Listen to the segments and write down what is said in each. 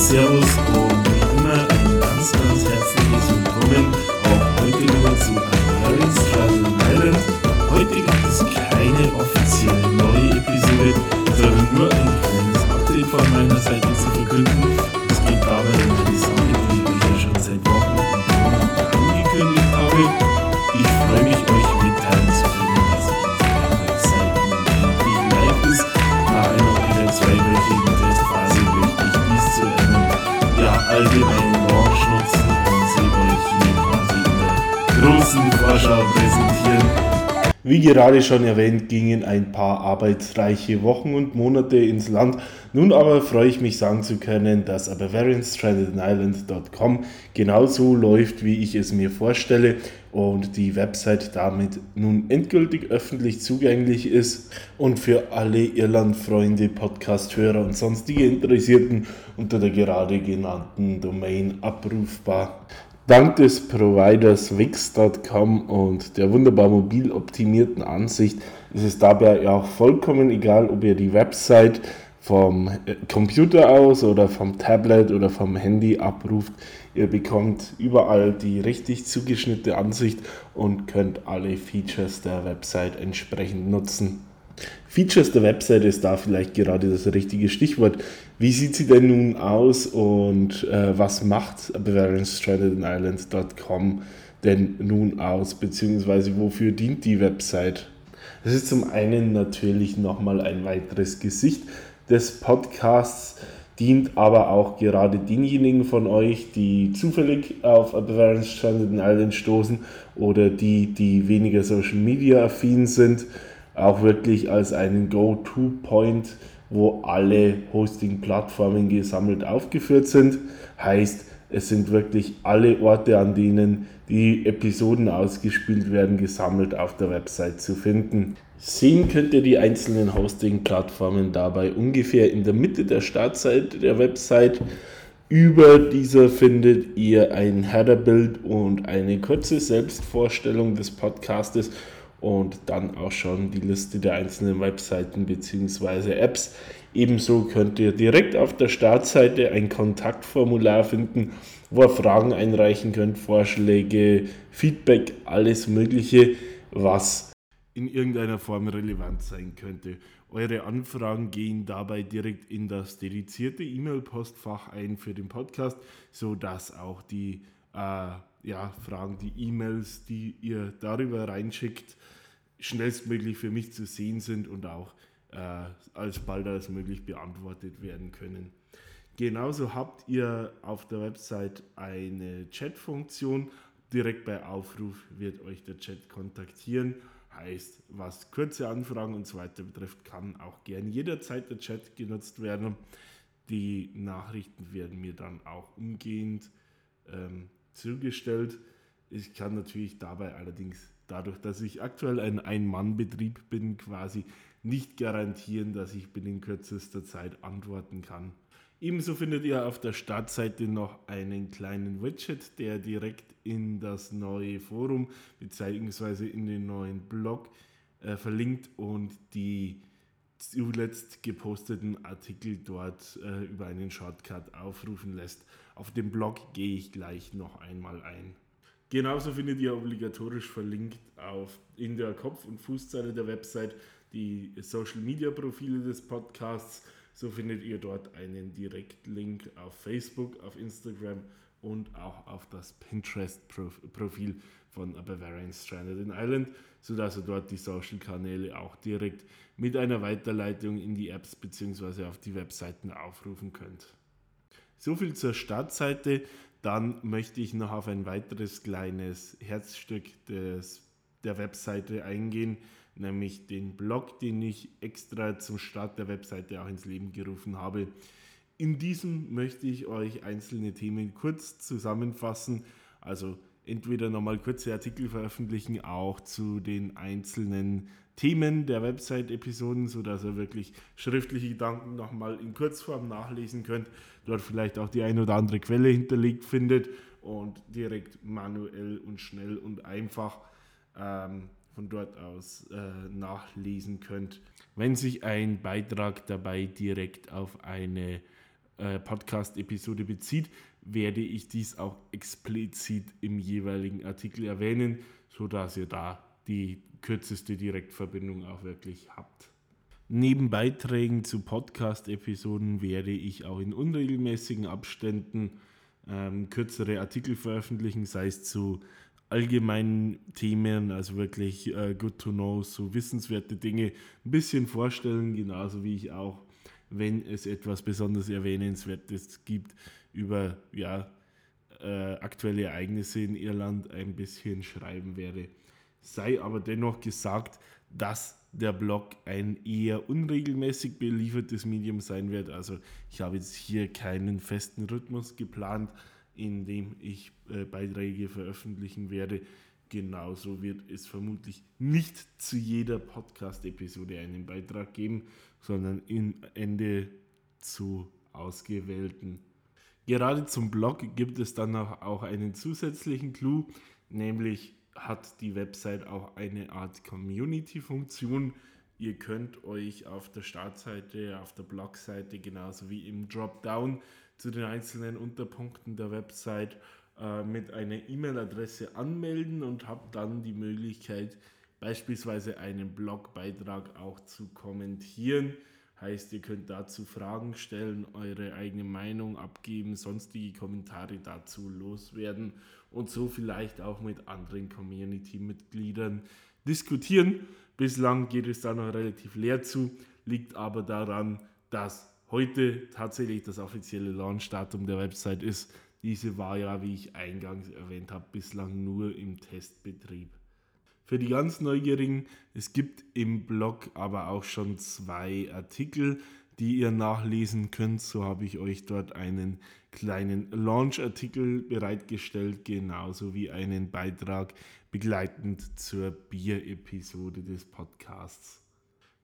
Servus allgemeinen Launch nutzen und sie euch hier quasi in der großen Vorschau präsentieren. Wie gerade schon erwähnt, gingen ein paar arbeitsreiche Wochen und Monate ins Land. Nun aber freue ich mich sagen zu können, dass bavarianstrandedisland.com genauso läuft, wie ich es mir vorstelle und die Website damit nun endgültig öffentlich zugänglich ist und für alle Irland-Freunde, Podcast-Hörer und sonstige Interessierten unter der gerade genannten Domain abrufbar. Dank des Providers Wix.com und der wunderbar mobil optimierten Ansicht ist es dabei auch vollkommen egal, ob ihr die Website vom äh, Computer aus oder vom Tablet oder vom Handy abruft. Ihr bekommt überall die richtig zugeschnittene Ansicht und könnt alle Features der Website entsprechend nutzen. Features der Website ist da vielleicht gerade das richtige Stichwort. Wie sieht sie denn nun aus und äh, was macht BavarianStrandedIsland.com denn nun aus, beziehungsweise wofür dient die Website? Es ist zum einen natürlich nochmal ein weiteres Gesicht des Podcasts, dient aber auch gerade denjenigen von euch, die zufällig auf Bavarian Stranded Island stoßen oder die, die weniger Social Media affin sind auch wirklich als einen Go-To-Point, wo alle Hosting-Plattformen gesammelt aufgeführt sind. Heißt, es sind wirklich alle Orte, an denen die Episoden ausgespielt werden, gesammelt auf der Website zu finden. Sehen könnt ihr die einzelnen Hosting-Plattformen dabei ungefähr in der Mitte der Startseite der Website. Über dieser findet ihr ein Header-Bild und eine kurze Selbstvorstellung des Podcastes und dann auch schon die Liste der einzelnen Webseiten bzw. Apps. Ebenso könnt ihr direkt auf der Startseite ein Kontaktformular finden, wo ihr Fragen einreichen könnt, Vorschläge, Feedback, alles Mögliche, was in irgendeiner Form relevant sein könnte. Eure Anfragen gehen dabei direkt in das dedizierte E-Mail-Postfach ein für den Podcast, sodass auch die ja, Fragen, die E-Mails, die ihr darüber reinschickt, schnellstmöglich für mich zu sehen sind und auch äh, als bald als möglich beantwortet werden können. Genauso habt ihr auf der Website eine Chat-Funktion. Direkt bei Aufruf wird euch der Chat kontaktieren. Heißt, was kurze Anfragen und so weiter betrifft, kann auch gern jederzeit der Chat genutzt werden. Die Nachrichten werden mir dann auch umgehend ähm, zugestellt. Ich kann natürlich dabei allerdings dadurch, dass ich aktuell ein Ein-Mann-Betrieb bin, quasi nicht garantieren, dass ich binnen kürzester Zeit antworten kann. Ebenso findet ihr auf der Startseite noch einen kleinen Widget, der direkt in das neue Forum bzw. in den neuen Blog äh, verlinkt und die zuletzt geposteten Artikel dort äh, über einen Shortcut aufrufen lässt. Auf dem Blog gehe ich gleich noch einmal ein. Genauso findet ihr obligatorisch verlinkt auf, in der Kopf- und Fußzeile der Website die Social Media Profile des Podcasts. So findet ihr dort einen Direktlink auf Facebook, auf Instagram und auch auf das Pinterest-Profil von A Bavarian Stranded in Ireland, sodass ihr dort die Social-Kanäle auch direkt mit einer Weiterleitung in die Apps bzw. auf die Webseiten aufrufen könnt. So viel zur Startseite. Dann möchte ich noch auf ein weiteres kleines Herzstück des, der Webseite eingehen, nämlich den Blog, den ich extra zum Start der Webseite auch ins Leben gerufen habe. In diesem möchte ich euch einzelne Themen kurz zusammenfassen, also entweder nochmal kurze Artikel veröffentlichen, auch zu den einzelnen Themen der Website-Episoden, sodass ihr wirklich schriftliche Gedanken nochmal in Kurzform nachlesen könnt, dort vielleicht auch die ein oder andere Quelle hinterlegt findet und direkt manuell und schnell und einfach ähm, von dort aus äh, nachlesen könnt. Wenn sich ein Beitrag dabei direkt auf eine äh, Podcast-Episode bezieht, werde ich dies auch explizit im jeweiligen Artikel erwähnen, sodass ihr da die kürzeste Direktverbindung auch wirklich habt. Neben Beiträgen zu Podcast-Episoden werde ich auch in unregelmäßigen Abständen ähm, kürzere Artikel veröffentlichen, sei es zu allgemeinen Themen, also wirklich äh, good to know, so wissenswerte Dinge ein bisschen vorstellen, genauso wie ich auch, wenn es etwas besonders Erwähnenswertes gibt, über ja, äh, aktuelle Ereignisse in Irland ein bisschen schreiben werde. Sei aber dennoch gesagt, dass der Blog ein eher unregelmäßig beliefertes Medium sein wird. Also ich habe jetzt hier keinen festen Rhythmus geplant, in dem ich äh, Beiträge veröffentlichen werde. Genauso wird es vermutlich nicht zu jeder Podcast-Episode einen Beitrag geben, sondern im Ende zu ausgewählten. Gerade zum Blog gibt es dann auch einen zusätzlichen Clou, nämlich hat die Website auch eine Art Community-Funktion. Ihr könnt euch auf der Startseite, auf der Blogseite genauso wie im Dropdown zu den einzelnen Unterpunkten der Website äh, mit einer E-Mail-Adresse anmelden und habt dann die Möglichkeit, beispielsweise einen Blogbeitrag auch zu kommentieren. Heißt, ihr könnt dazu Fragen stellen, eure eigene Meinung abgeben, sonstige Kommentare dazu loswerden und so vielleicht auch mit anderen Community-Mitgliedern diskutieren. Bislang geht es da noch relativ leer zu, liegt aber daran, dass heute tatsächlich das offizielle Launchdatum der Website ist. Diese war ja, wie ich eingangs erwähnt habe, bislang nur im Testbetrieb. Für die ganz Neugierigen, es gibt im Blog aber auch schon zwei Artikel, die ihr nachlesen könnt. So habe ich euch dort einen kleinen Launch-Artikel bereitgestellt, genauso wie einen Beitrag begleitend zur Bier-Episode des Podcasts.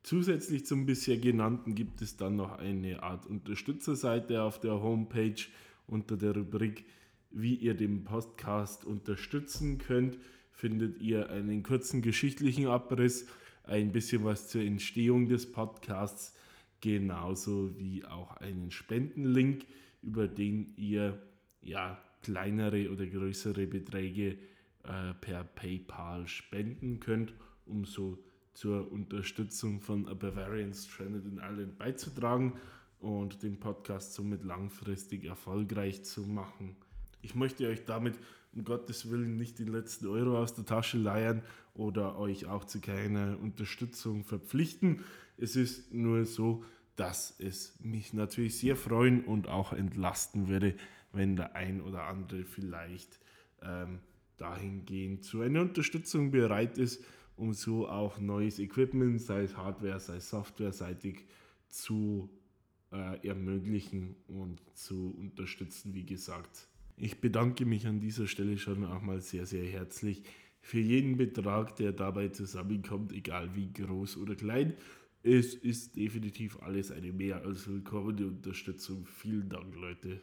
Zusätzlich zum bisher genannten gibt es dann noch eine Art Unterstützerseite auf der Homepage unter der Rubrik, wie ihr den Podcast unterstützen könnt findet ihr einen kurzen geschichtlichen Abriss, ein bisschen was zur Entstehung des Podcasts, genauso wie auch einen Spendenlink, über den ihr ja kleinere oder größere Beträge äh, per PayPal spenden könnt, um so zur Unterstützung von A Bavarian Stranded in Ireland beizutragen und den Podcast somit langfristig erfolgreich zu machen. Ich möchte euch damit um Gottes Willen nicht den letzten Euro aus der Tasche leiern oder euch auch zu keiner Unterstützung verpflichten. Es ist nur so, dass es mich natürlich sehr freuen und auch entlasten würde, wenn der ein oder andere vielleicht ähm, dahingehend zu einer Unterstützung bereit ist, um so auch neues Equipment, sei es Hardware, sei es Software-seitig, zu äh, ermöglichen und zu unterstützen, wie gesagt. Ich bedanke mich an dieser Stelle schon auch mal sehr, sehr herzlich für jeden Betrag, der dabei zusammenkommt, egal wie groß oder klein. Es ist definitiv alles eine mehr als willkommene Unterstützung. Vielen Dank, Leute.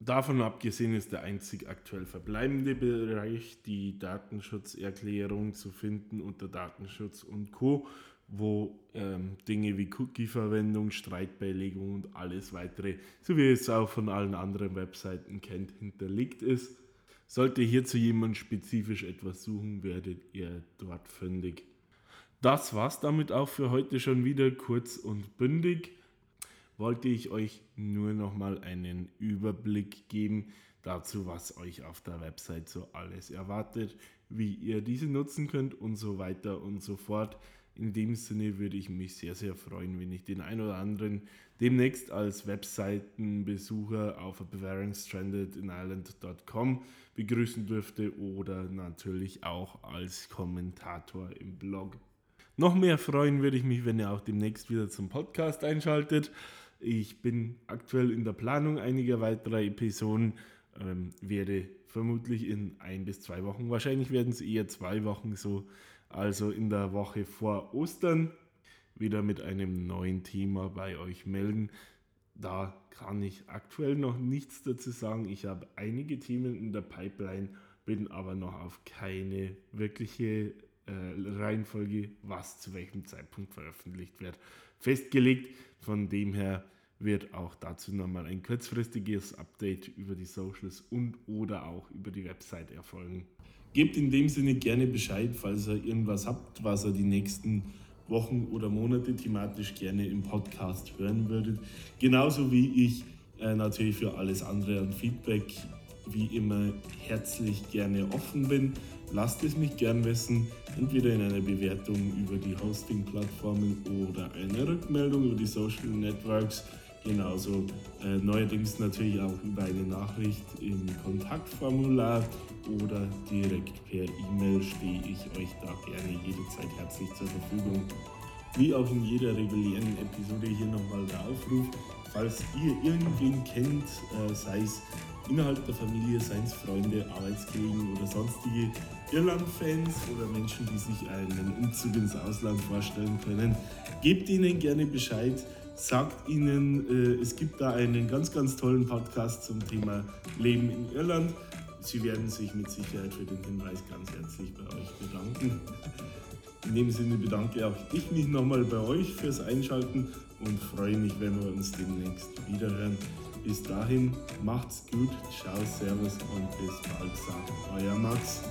Davon abgesehen ist der einzig aktuell verbleibende Bereich die Datenschutzerklärung zu finden unter Datenschutz und Co wo ähm, Dinge wie Cookie-Verwendung, Streitbeilegung und alles weitere, so wie ihr es auch von allen anderen Webseiten kennt, hinterlegt ist. Sollte hierzu jemand spezifisch etwas suchen, werdet ihr dort fündig. Das war's damit auch für heute schon wieder kurz und bündig. Wollte ich euch nur nochmal einen Überblick geben dazu, was euch auf der Website so alles erwartet, wie ihr diese nutzen könnt und so weiter und so fort. In dem Sinne würde ich mich sehr, sehr freuen, wenn ich den ein oder anderen demnächst als Webseitenbesucher auf bavarianstrandedinisland.com begrüßen dürfte oder natürlich auch als Kommentator im Blog. Noch mehr freuen würde ich mich, wenn ihr auch demnächst wieder zum Podcast einschaltet. Ich bin aktuell in der Planung einiger weiterer Episoden, ähm, werde vermutlich in ein bis zwei Wochen, wahrscheinlich werden es eher zwei Wochen so, also in der Woche vor Ostern, wieder mit einem neuen Thema bei euch melden. Da kann ich aktuell noch nichts dazu sagen. Ich habe einige Themen in der Pipeline, bin aber noch auf keine wirkliche äh, Reihenfolge, was zu welchem Zeitpunkt veröffentlicht wird, festgelegt. Von dem her wird auch dazu nochmal ein kurzfristiges Update über die Socials und oder auch über die Website erfolgen. Gebt in dem Sinne gerne Bescheid, falls ihr irgendwas habt, was ihr die nächsten Wochen oder Monate thematisch gerne im Podcast hören würdet. Genauso wie ich äh, natürlich für alles andere an Feedback wie immer herzlich gerne offen bin. Lasst es mich gern wissen, entweder in einer Bewertung über die Hosting-Plattformen oder eine Rückmeldung über die Social Networks. Genauso äh, neuerdings natürlich auch über eine Nachricht im Kontaktformular oder direkt per E-Mail stehe ich euch da gerne jederzeit herzlich zur Verfügung. Wie auch in jeder regulären Episode hier nochmal der Aufruf, falls ihr irgendwen kennt, äh, sei es innerhalb der Familie, seien es Freunde, Arbeitskollegen oder sonstige Irland-Fans oder Menschen, die sich einen Umzug ins Ausland vorstellen können, gebt ihnen gerne Bescheid sagt ihnen, äh, es gibt da einen ganz, ganz tollen Podcast zum Thema Leben in Irland. Sie werden sich mit Sicherheit für den Hinweis ganz herzlich bei euch bedanken. In dem Sinne bedanke auch ich mich nochmal bei euch fürs Einschalten und freue mich, wenn wir uns demnächst wiederhören. Bis dahin, macht's gut, ciao, servus und bis bald, sagt euer Max.